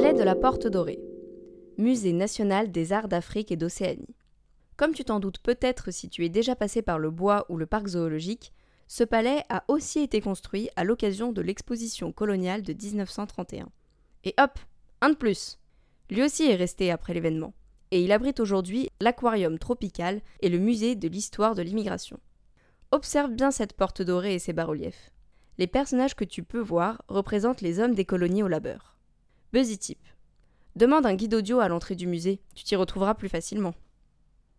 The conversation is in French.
Palais de la Porte Dorée, Musée national des arts d'Afrique et d'Océanie. Comme tu t'en doutes peut-être si tu es déjà passé par le bois ou le parc zoologique, ce palais a aussi été construit à l'occasion de l'exposition coloniale de 1931. Et hop, un de plus Lui aussi est resté après l'événement, et il abrite aujourd'hui l'aquarium tropical et le musée de l'histoire de l'immigration. Observe bien cette porte dorée et ses bas-reliefs. Les personnages que tu peux voir représentent les hommes des colonies au labeur. Buzzy Tip. Demande un guide audio à l'entrée du musée, tu t'y retrouveras plus facilement.